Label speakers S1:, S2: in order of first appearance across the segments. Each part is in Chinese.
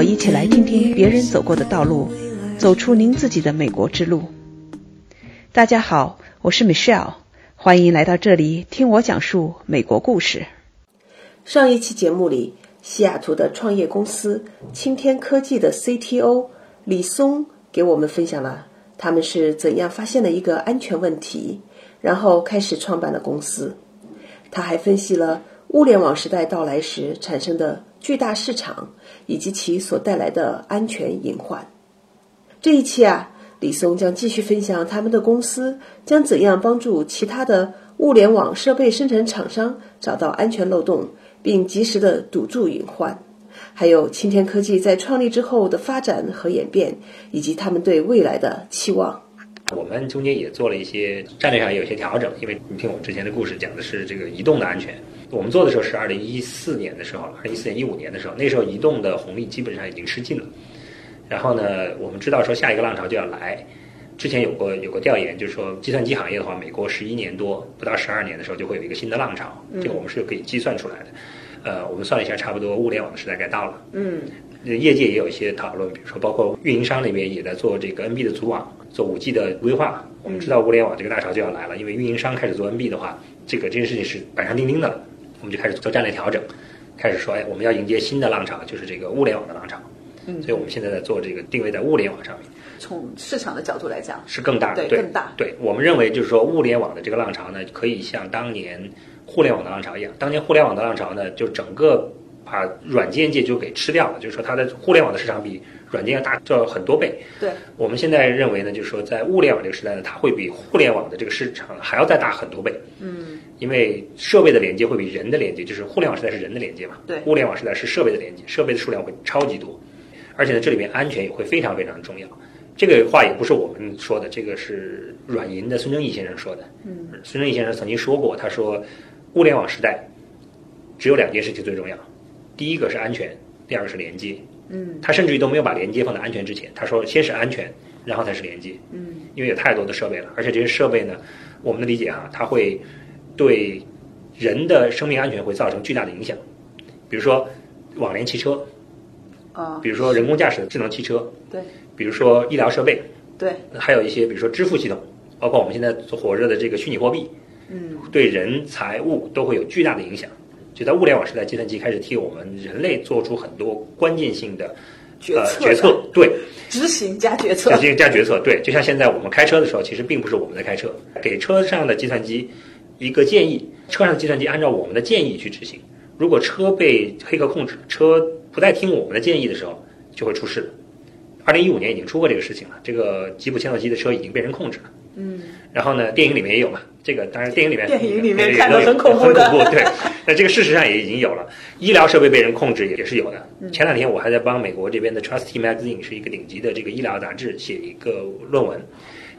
S1: 我一起来听听别人走过的道路，走出您自己的美国之路。大家好，我是 Michelle，欢迎来到这里听我讲述美国故事。
S2: 上一期节目里，西雅图的创业公司青天科技的 CTO 李松给我们分享了他们是怎样发现了一个安全问题，然后开始创办了公司。他还分析了物联网时代到来时产生的巨大市场以及其所带来的安全隐患。这一期啊，李松将继续分享他们的公司将怎样帮助其他的物联网设备生产厂商找到安全漏洞，并及时的堵住隐患。还有青天科技在创立之后的发展和演变，以及他们对未来的期望。
S3: 我们中间也做了一些战略上有些调整，因为你听我之前的故事讲的是这个移动的安全。我们做的时候是二零一四年的时候，二零一四年一五年的时候，那时候移动的红利基本上已经吃尽了。然后呢，我们知道说下一个浪潮就要来。之前有过有过调研，就是说计算机行业的话，美国十一年多不到十二年的时候就会有一个新的浪潮，这个我们是可以计算出来的。呃，我们算了一下，差不多物联网的时代该到了。
S2: 嗯，
S3: 业界也有一些讨论，比如说包括运营商那边也在做这个 NB 的组网，做五 G 的规划。我们知道物联网这个大潮就要来了，因为运营商开始做 NB 的话，这个这件事情是板上钉钉的了。我们就开始做战略调整，开始说，哎，我们要迎接新的浪潮，就是这个物联网的浪潮。
S2: 嗯，
S3: 所以我们现在在做这个定位在物联网上面。
S2: 从市场的角度来讲，
S3: 是更大的，
S2: 对更大。
S3: 对我们认为，就是说物联网的这个浪潮呢，可以像当年互联网的浪潮一样。当年互联网的浪潮呢，就整个把软件界就给吃掉了，就是说它的互联网的市场比软件要大要很多倍。
S2: 对，
S3: 我们现在认为呢，就是说在物联网这个时代呢，它会比互联网的这个市场还要再大很多倍。
S2: 嗯，
S3: 因为设备的连接会比人的连接，就是互联网时代是人的连接嘛，
S2: 对，
S3: 物联网时代是设备的连接，设备的数量会超级多，而且呢，这里面安全也会非常非常重要。这个话也不是我们说的，这个是软银的孙正义先生说的。
S2: 嗯，
S3: 孙正义先生曾经说过，他说，物联网时代只有两件事情最重要，第一个是安全，第二个是连接。
S2: 嗯，
S3: 他甚至于都没有把连接放在安全之前，他说先是安全，然后才是连接。
S2: 嗯，
S3: 因为有太多的设备了，而且这些设备呢，我们的理解哈，它会对人的生命安全会造成巨大的影响，比如说网联汽车，
S2: 啊，
S3: 比如说人工驾驶的智能汽车，
S2: 对，
S3: 比如说医疗设备，
S2: 对，
S3: 还有一些比如说支付系统，包括我们现在火热的这个虚拟货币，
S2: 嗯，
S3: 对人财物都会有巨大的影响。就在物联网时代，计算机开始替我们人类做出很多关键性的
S2: 决策、
S3: 呃决策，对，
S2: 执行加决策
S3: 执，行加决策，对，就像现在我们开车的时候，其实并不是我们在开车，给车上的计算机一个建议，车上的计算机按照我们的建议去执行。如果车被黑客控制，车不再听我们的建议的时候，就会出事。二零一五年已经出过这个事情了，这个吉普切诺基的车已经被人控制了。
S2: 嗯，
S3: 然后呢，电影里面也有嘛，这个当然电影里面
S2: 电影里面
S3: 也
S2: 看得
S3: 有
S2: 很恐怖的
S3: 很恐怖，对。那这个事实上也已经有了，医疗设备被人控制也也是有的。
S2: 嗯
S3: 前两天我还在帮美国这边的 Trusty Magazine 是一个顶级的这个医疗杂志写一个论文，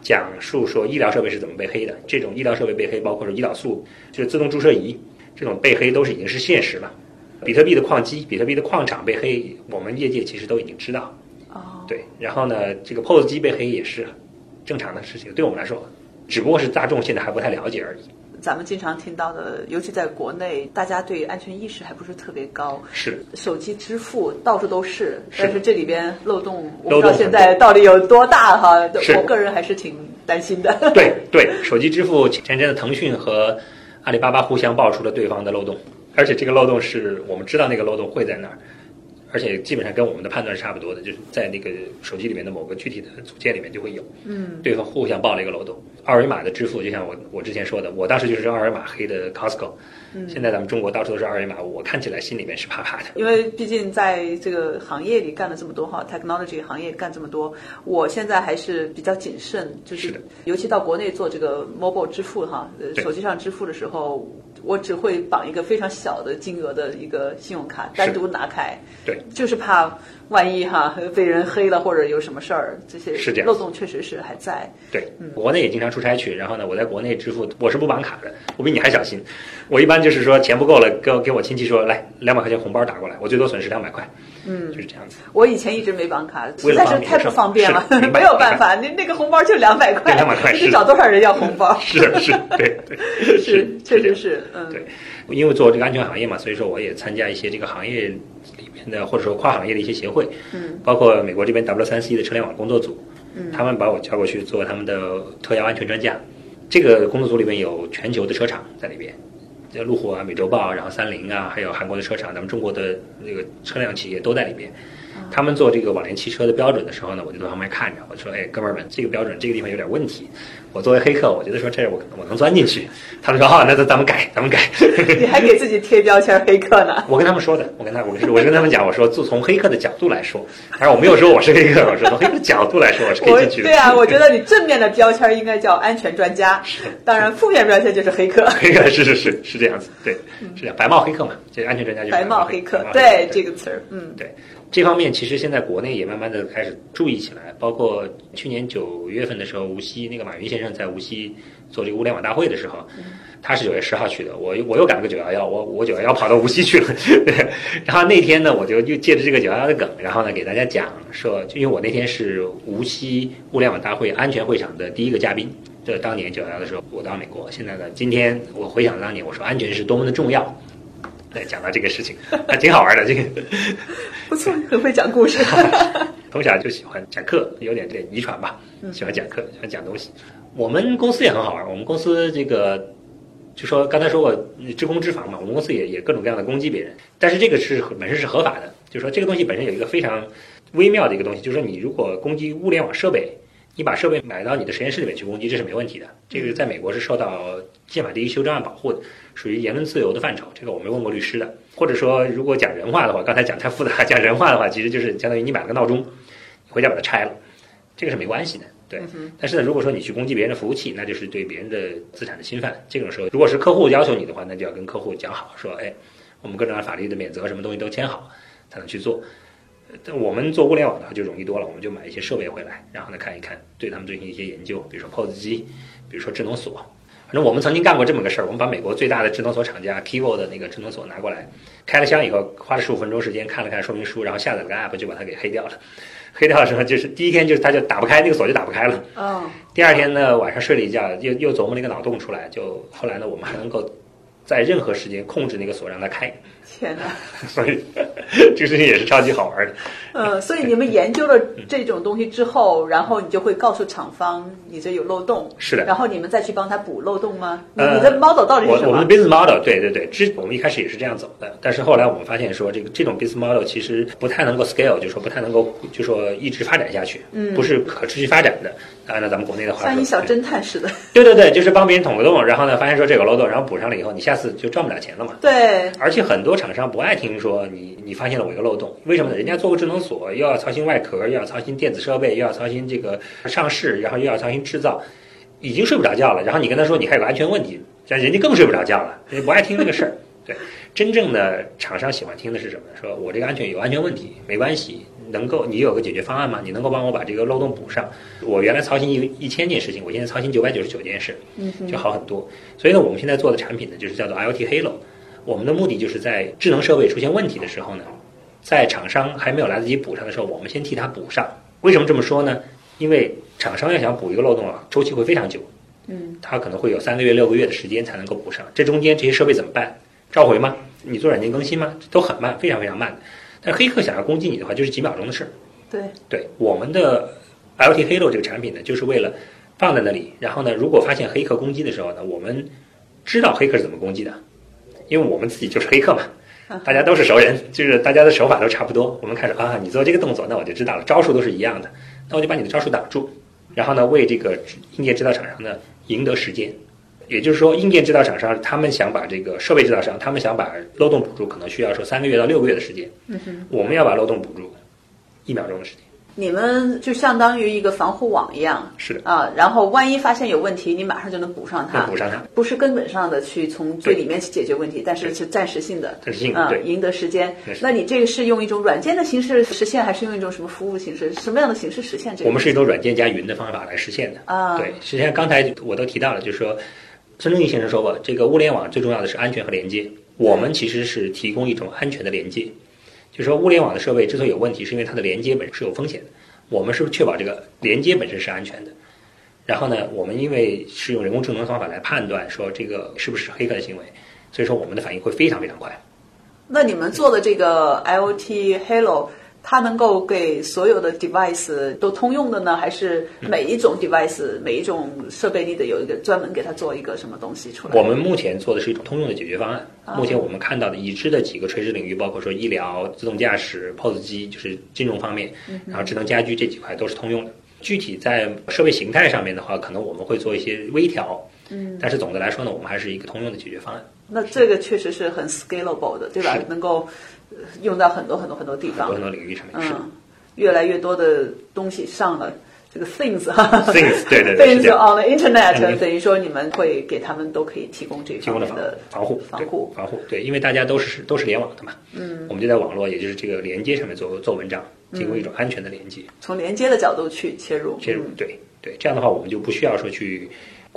S3: 讲述说医疗设备是怎么被黑的。这种医疗设备被黑，包括说胰岛素，就是自动注射仪这种被黑，都是已经是现实了。比特币的矿机、比特币的矿场被黑，我们业界其实都已经知道。
S2: 哦，
S3: 对，然后呢，这个 POS 机被黑也是正常的事情，对我们来说，只不过是大众现在还不太了解而已。
S2: 咱们经常听到的，尤其在国内，大家对安全意识还不是特别高。
S3: 是，
S2: 手机支付到处都是，
S3: 是
S2: 但是这里边漏洞，我不知道现在到底有多大哈。我个人还是挺担心的。
S3: 对对，手机支付前阵子腾讯和阿里巴巴互相爆出了对方的漏洞，而且这个漏洞是我们知道那个漏洞会在那儿，而且基本上跟我们的判断是差不多的，就是在那个手机里面的某个具体的组件里面就会有。
S2: 嗯，
S3: 对方互相报了一个漏洞。二维码的支付，就像我我之前说的，我当时就是二维码黑的 Costco 嗯。现在咱们中国到处都是二维码，我看起来心里面是怕怕的。
S2: 因为毕竟在这个行业里干了这么多哈，technology 行业干这么多，我现在还是比较谨慎，就是尤其到国内做这个 mobile 支付哈，呃手机上支付的时候，我只会绑一个非常小的金额的一个信用卡，单独拿开，
S3: 对，
S2: 就是怕万一哈被人黑了或者有什么事儿，这些
S3: 是这样。
S2: 漏洞确实是还在。
S3: 对，国内也经常出差去，然后呢，我在国内支付我是不绑卡的，我比你还小心。我一般就是说钱不够了，给我给我亲戚说来两百块钱红包打过来，我最多损失两百块，
S2: 嗯。
S3: 就是这样子。
S2: 我以前一直没绑卡，实在是太不方便了。没有办法，那 那个红包就两百块，
S3: 对200块
S2: 你
S3: 得
S2: 找多少人要红包？
S3: 是 是，对对，
S2: 是，确实是，嗯，
S3: 对，因为做这个安全行业嘛，所以说我也参加一些这个行业里面的或者说跨行业的一些协会，
S2: 嗯，
S3: 包括美国这边 W 三 C 的车联网工作组，
S2: 嗯，
S3: 他们把我叫过去做他们的特邀安全专家。这个工作组里面有全球的车厂在里边，像路虎啊、美洲豹，啊然后三菱啊，还有韩国的车厂，咱们中国的那个车辆企业都在里边。他们做这个网联汽车的标准的时候呢，我就在旁边看着，我说：“哎，哥们儿们，这个标准这个地方有点问题。”我作为黑客，我觉得说这我我能钻进去。他们说：“好，那咱咱们改，咱们改。”
S2: 你还给自己贴标签黑客呢？
S3: 我跟他们说的，我跟他我是我是跟他们讲，我说就从黑客的角度来说，但是我没有说我是黑客，我说从黑客的角度来说，我是可
S2: 我
S3: 以进去的。
S2: 对啊，我觉得你正面的标签应该叫安全专家，当然负面标签就是黑客。
S3: 黑客是是是是这样子，对，是这样，白帽黑客嘛，这安全专家就是
S2: 白帽
S3: 黑
S2: 黑客对这个词儿，嗯
S3: 对这方面，其实现在国内也慢慢的开始注意起来，包括去年九月份的时候，无锡那个马云先生在无锡做这个物联网大会的时候，他是九月十号去的，我我又赶了个九幺幺，我我九幺幺跑到无锡去了，对，然后那天呢，我就又借着这个九幺幺的梗，然后呢给大家讲说，就因为我那天是无锡物联网大会安全会场的第一个嘉宾，这当年九幺幺的时候我到美国，现在呢，今天我回想当年，我说安全是多么的重要。对，讲到这个事情，还挺好玩的。这个
S2: 不错，很会讲故事。
S3: 从小就喜欢讲课，有点点遗传吧，喜欢讲课，喜欢讲东西。我们公司也很好玩，我们公司这个就说刚才说过知公知防嘛，我们公司也也各种各样的攻击别人，但是这个是本身是合法的，就是说这个东西本身有一个非常微妙的一个东西，就是说你如果攻击物联网设备，你把设备买到你的实验室里面去攻击，这是没问题的。这个在美国是受到宪法第一修正案保护的，属于言论自由的范畴。这个我没问过律师的，或者说如果讲人话的话，刚才讲太复杂，讲人话的话，其实就是相当于你买了个闹钟，你回家把它拆了，这个是没关系的。对，但是呢，如果说你去攻击别人的服务器，那就是对别人的资产的侵犯。这种时候，如果是客户要求你的话，那就要跟客户讲好，说，哎，我们各种法律的免责什么东西都签好，才能去做。但我们做物联网的话就容易多了，我们就买一些设备回来，然后呢看一看，对他们进行一些研究，比如说 POS 机，比如说智能锁。反正我们曾经干过这么个事儿，我们把美国最大的智能锁厂家 Kivo 的那个智能锁拿过来，开了箱以后，花了十五分钟时间看了看说明书，然后下载了个 app 就把它给黑掉了。黑掉的时候，就是第一天就是它就打不开，那个锁就打不开了。
S2: 哦，
S3: 第二天呢，晚上睡了一觉，又又琢磨了一个脑洞出来，就后来呢，我们还能够在任何时间控制那个锁让它开，
S2: 天哪！
S3: 所以这个事情也是超级好玩的。
S2: 呃，所以你们研究了这种东西之后，然后你就会告诉厂方你这有漏洞，
S3: 是的
S2: 然后你们再去帮他补漏洞吗？你
S3: 呃
S2: 你的 model 到底是什么
S3: 我我们的？business model，对对对，之我们一开始也是这样走的，但是后来我们发现说，这个这种 business model 其实不太能够 scale，就是说不太能够，就说一直发展下去，嗯，不是可持续发展的。按照咱们国内的话，
S2: 像一小侦探似的。
S3: 对对对，就是帮别人捅个洞，然后呢，发现说这个漏洞，然后补上了以后，你下次就赚不了钱了嘛。
S2: 对，
S3: 而且很多厂商不爱听说你你发现了我一个漏洞，为什么呢？人家做个智能锁，又要操心外壳，又要操心电子设备，又要操心这个上市，然后又要操心制造，已经睡不着觉了。然后你跟他说你还有个安全问题，这人家更睡不着觉了，人家不爱听这个事儿。对，真正的厂商喜欢听的是什么呢？说我这个安全有安全问题，没关系，能够你有个解决方案吗？你能够帮我把这个漏洞补上？我原来操心一一千件事情，我现在操心九百九十九件事，就好很多。所以呢，我们现在做的产品呢，就是叫做 IoT Halo。我们的目的就是在智能设备出现问题的时候呢，在厂商还没有来得及补上的时候，我们先替他补上。为什么这么说呢？因为厂商要想补一个漏洞啊，周期会非常久，
S2: 嗯，
S3: 它可能会有三个月、六个月的时间才能够补上。这中间这些设备怎么办？召回吗？你做软件更新吗？都很慢，非常非常慢。但黑客想要攻击你的话，就是几秒钟的事儿。
S2: 对，
S3: 对我们的 IoT Halo 这个产品呢，就是为了放在那里，然后呢，如果发现黑客攻击的时候呢，我们知道黑客是怎么攻击的，因为我们自己就是黑客嘛，大家都是熟人，就是大家的手法都差不多。我们看着啊，你做这个动作，那我就知道了，招数都是一样的，那我就把你的招数挡住，然后呢，为这个硬件制造厂商呢赢得时间。也就是说，硬件制造厂商他们想把这个设备制造商，他们想把漏洞补住，可能需要说三个月到六个月的时间。
S2: 嗯哼，
S3: 我们要把漏洞补住，一秒钟的时间。
S2: 你们就相当于一个防护网一样
S3: 是的，
S2: 啊，然后万一发现有问题，你马上就能补上它，
S3: 补上它。
S2: 不是根本上的去从最里面去解决问题，但是是暂时性的。
S3: 暂时性的
S2: 啊，
S3: 对
S2: 赢得时间那你这个是用一种软件的形式实现，还是用一种什么服务形式？什么样的形式实现这个？
S3: 我们是一种软件加云的方法来实现的。
S2: 啊
S3: 对，实际上刚才我都提到了，就是说，孙正义先生说过，这个物联网最重要的是安全和连接。我们其实是提供一种安全的连接，就是说，物联网的设备之所以有问题，是因为它的连接本身是有风险的。我们是确保这个连接本身是安全的。然后呢，我们因为是用人工智能的方法来判断说这个是不是黑客的行为，所以说我们的反应会非常非常快。
S4: 那你们做的这个 IoT Halo，它能够给所有的 device 都通用的呢，还是每一种 device、每一种设备你得有一个专门给它做一个什么东西出来？
S3: 我们目前做的是一种通用的解决方案。目前我们看到的已知的几个垂直领域，包括说医疗、自动驾驶、POS 机，就是金融方面，然后智能家居这几块都是通用的。具体在设备形态上面的话，可能我们会做一些微调，嗯，但是总的来说呢，我们还是一个通用的解决方案。
S4: 那这个确实是很 scalable 的，对吧？能够用到很多很多很多地方，
S3: 很多很多领域上面。
S4: 嗯，越来越多的东西上了这个 things 哈
S3: ，things 对对对，
S4: things on the internet，等于说你们会给他们都可以提供这方面
S3: 的防护
S4: 防护
S3: 防护。对，因为大家都是都是联网的嘛，嗯，我们就在网络，也就是这个连接上面做做文章，提供一种安全的连接。
S4: 从连接的角度去切入，
S3: 切入对对，这样的话我们就不需要说去。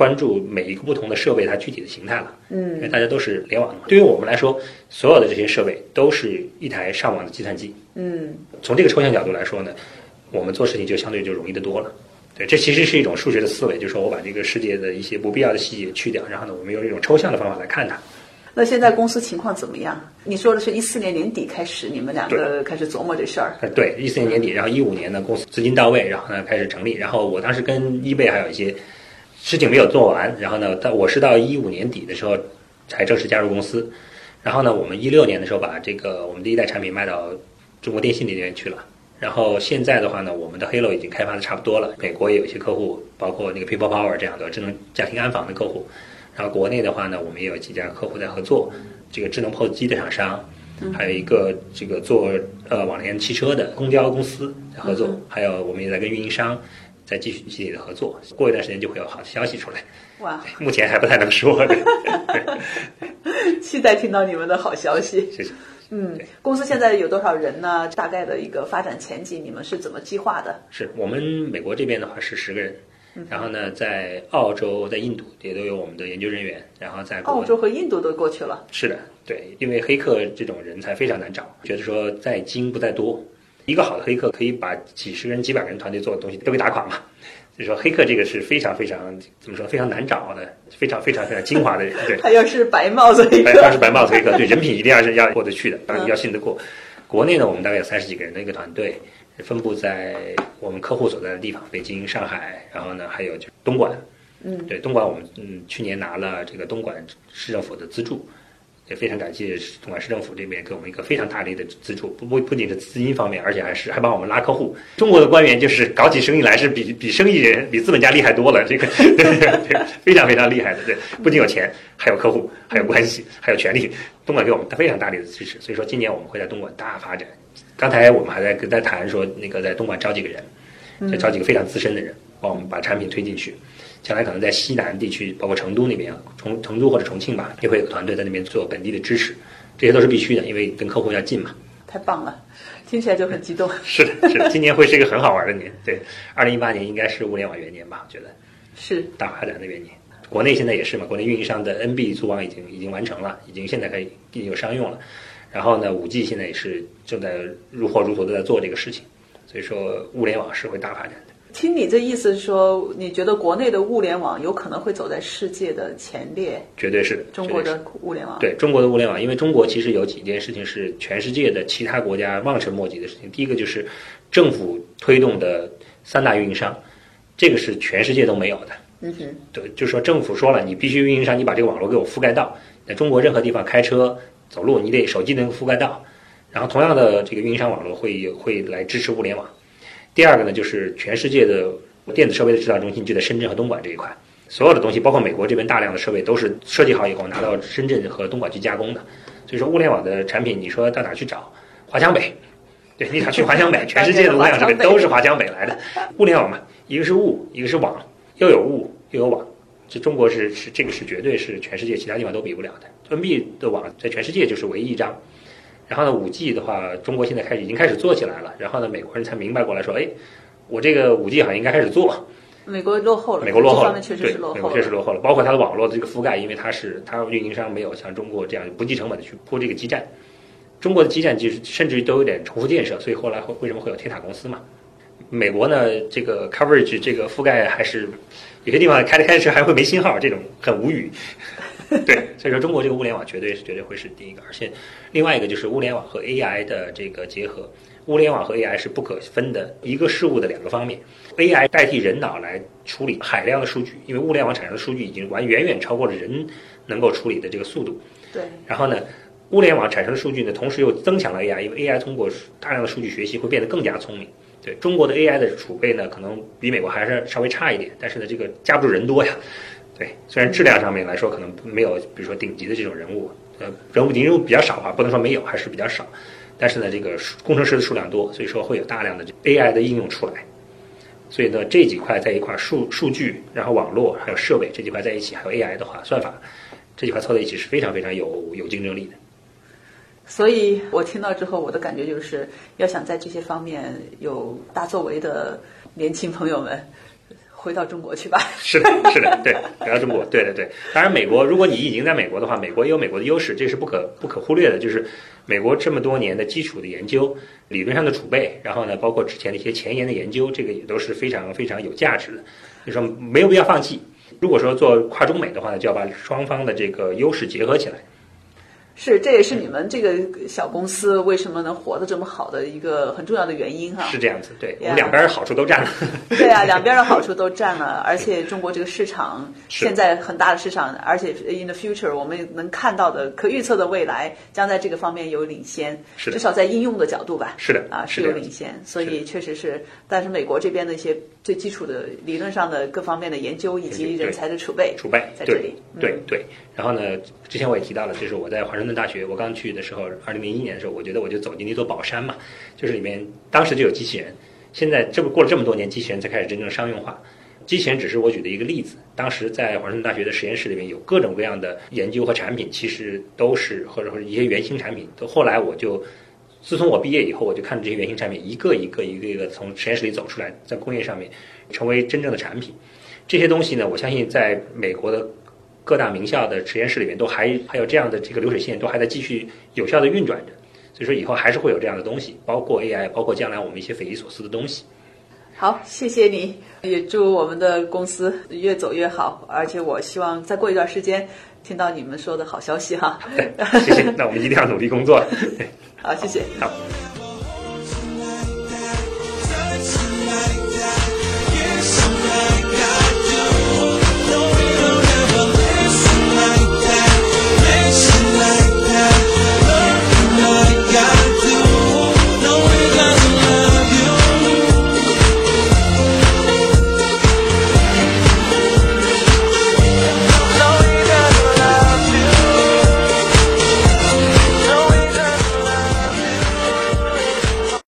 S3: 关注每一个不同的设备它具体的形态了，嗯，因为大家都是联网的嘛。对于我们来说，所有的这些设备都是一台上网的计算机，嗯，从这个抽象角度来说呢，我们做事情就相对就容易得多了。对，这其实是一种数学的思维，就是说我把这个世界的一些不必要的细节去掉，然后呢，我们用一种抽象的方法来看它。
S4: 那现在公司情况怎么样？你说的是一四年年底开始，你们两个开始琢磨这事儿。
S3: 对，一四年年底，然后一五年呢，公司资金到位，然后呢开始成立，然后我当时跟一贝还有一些。事情没有做完，然后呢，到我是到一五年底的时候才正式加入公司，然后呢，我们一六年的时候把这个我们第一代产品卖到中国电信那边去了，然后现在的话呢，我们的 Halo 已经开发的差不多了，美国也有一些客户，包括那个 People Power 这样的智能家庭安防的客户，然后国内的话呢，我们也有几家客户在合作，这个智能 POS 机的厂商，还有一个这个做呃网联汽车的公交公司在合作，还有我们也在跟运营商。再继续积极的合作，过一段时间就会有好的消息出来。哇，目前还不太能说。
S4: 期待听到你们的好消息。
S3: 谢谢。
S4: 嗯，公司现在有多少人呢？大概的一个发展前景，你们是怎么计划的？
S3: 是我们美国这边的话是十个人，然后呢，在澳洲、在印度也都有我们的研究人员，然后在
S4: 澳洲和印度都过去了。
S3: 是的，对，因为黑客这种人才非常难找，觉得说在精不在多。一个好的黑客可以把几十人、几百人团队做的东西都给打垮嘛？所以说，黑客这个是非常非常怎么说？非常难找的，非常非常非常精华的人。对，
S4: 他要是白帽子黑客，
S3: 他是白帽子黑客，对，人品一定要是要过得去的，当然要信得过。国内呢，我们大概有三十几个人的一个团队，分布在我们客户所在的地方，北京、上海，然后呢，还有就东莞。嗯，对，东莞我们嗯去年拿了这个东莞市政府的资助。也非常感谢东莞市政府这边给我们一个非常大力的资助，不不不仅是资金方面，而且还是还帮我们拉客户。中国的官员就是搞起生意来是比比生意人、比资本家厉害多了，这个 非常非常厉害的。对，不仅有钱，还有客户，还有关系，还有权利。东莞给我们非常大力的支持，所以说今年我们会在东莞大发展。刚才我们还在跟在谈说，那个在东莞招几个人，再招几个非常资深的人，帮我们把产品推进去。将来可能在西南地区，包括成都那边，重成都或者重庆吧，也会有团队在那边做本地的支持，这些都是必须的，因为跟客户要近嘛。
S4: 太棒了，听起来就很激动。
S3: 是的，是的，今年会是一个很好玩的年。对，二零一八年应该是物联网元年吧？我觉得
S4: 是
S3: 大发展的元年。国内现在也是嘛，国内运营商的 NB 组网已经已经完成了，已经现在可以已经有商用了。然后呢，五 G 现在也是正在如火如荼的在做这个事情，所以说物联网是会大发展的。
S4: 听你这意思是说，你觉得国内的物联网有可能会走在世界的前列？
S3: 绝对是的。
S4: 中国的物联网，
S3: 对中国的物联网，因为中国其实有几件事情是全世界的其他国家望尘莫及的事情。第一个就是政府推动的三大运营商，这个是全世界都没有的。
S4: 嗯哼，
S3: 对，就是说政府说了，你必须运营商，你把这个网络给我覆盖到。在中国任何地方开车、走路，你得手机能覆盖到。然后同样的这个运营商网络会会来支持物联网。第二个呢，就是全世界的电子设备的制造中心就在深圳和东莞这一块，所有的东西，包括美国这边大量的设备，都是设计好以后拿到深圳和东莞去加工的。所以说，物联网的产品，你说到哪去找？华强北，对，你想去华强北，全世界的物联网设备都是华强北来的。物联网嘛，一个是物，一个是网，又有物又有网，这中国是是这个是绝对是全世界其他地方都比不了的。NB 的网在全世界就是唯一一张。然后呢，五 G 的话，中国现在开始已经开始做起来了。然后呢，美国人才明白过来说，哎，我这个五 G 好像应该开始做。
S4: 美国落后了，
S3: 美国落后了，
S4: 对，
S3: 美国确实落后了。包括它的网络的这个覆盖，因为它是它运营商没有像中国这样不计成本的去铺这个基站。中国的基站其实甚至于都有点重复建设，所以后来会为什么会有铁塔公司嘛？美国呢，这个 coverage 这个覆盖还是有些地方开着开着车还会没信号，这种很无语。对，所以说中国这个物联网绝对是绝对会是第一个，而且另外一个就是物联网和 AI 的这个结合，物联网和 AI 是不可分的一个事物的两个方面，AI 代替人脑来处理海量的数据，因为物联网产生的数据已经完远远超过了人能够处理的这个速度。
S4: 对，
S3: 然后呢，物联网产生的数据呢，同时又增强了 AI，因为 AI 通过大量的数据学习会变得更加聪明。对中国的 AI 的储备呢，可能比美国还是稍微差一点，但是呢，这个架不住人多呀。对，虽然质量上面来说可能没有，比如说顶级的这种人物，呃，人物人物比较少啊，不能说没有，还是比较少。但是呢，这个工程师的数量多，所以说会有大量的 AI 的应用出来。所以呢，这几块在一块，数数据，然后网络还有设备这几块在一起，还有 AI 的话，算法这几块凑在一起是非常非常有有竞争力的。
S4: 所以我听到之后，我的感觉就是要想在这些方面有大作为的年轻朋友们，回到中国去吧。
S3: 是的，是的，对，回到中国，对对对。当然，美国，如果你已经在美国的话，美国也有美国的优势，这是不可不可忽略的。就是美国这么多年的基础的研究、理论上的储备，然后呢，包括之前的一些前沿的研究，这个也都是非常非常有价值的。就说没有必要放弃。如果说做跨中美的话呢，就要把双方的这个优势结合起来。
S4: 是，这也是你们这个小公司为什么能活得这么好的一个很重要的原因哈。
S3: 是这样子，对我们两边好处都占了。
S4: 对啊，两边的好处都占了，而且中国这个市场现在很大的市场，而且 in the future 我们能看到的可预测的未来将在这个方面有领先，
S3: 是
S4: 至少在应用的角度吧。
S3: 是的，
S4: 啊是有领先，所以确实是。但是美国这边的一些最基础的理论上的各方面的研究以及人才的储备
S3: 储备
S4: 在这里，
S3: 对对。然后呢，之前我也提到了，就是我在华盛顿大学，我刚去的时候，二零零一年的时候，我觉得我就走进了一座宝山嘛，就是里面当时就有机器人，现在这不过了这么多年，机器人才开始真正商用化。机器人只是我举的一个例子，当时在华盛顿大学的实验室里面有各种各样的研究和产品，其实都是或者说一些原型产品。都后来我就，自从我毕业以后，我就看着这些原型产品一个一个一个一个从实验室里走出来，在工业上面成为真正的产品。这些东西呢，我相信在美国的。各大名校的实验室里面都还还有这样的这个流水线，都还在继续有效的运转着，所以说以后还是会有这样的东西，包括 AI，包括将来我们一些匪夷所思的东西。
S4: 好，谢谢你，也祝我们的公司越走越好，而且我希望再过一段时间听到你们说的好消息哈。
S3: 谢谢，那我们一定要努力工作。
S4: 好，谢谢。
S3: 好。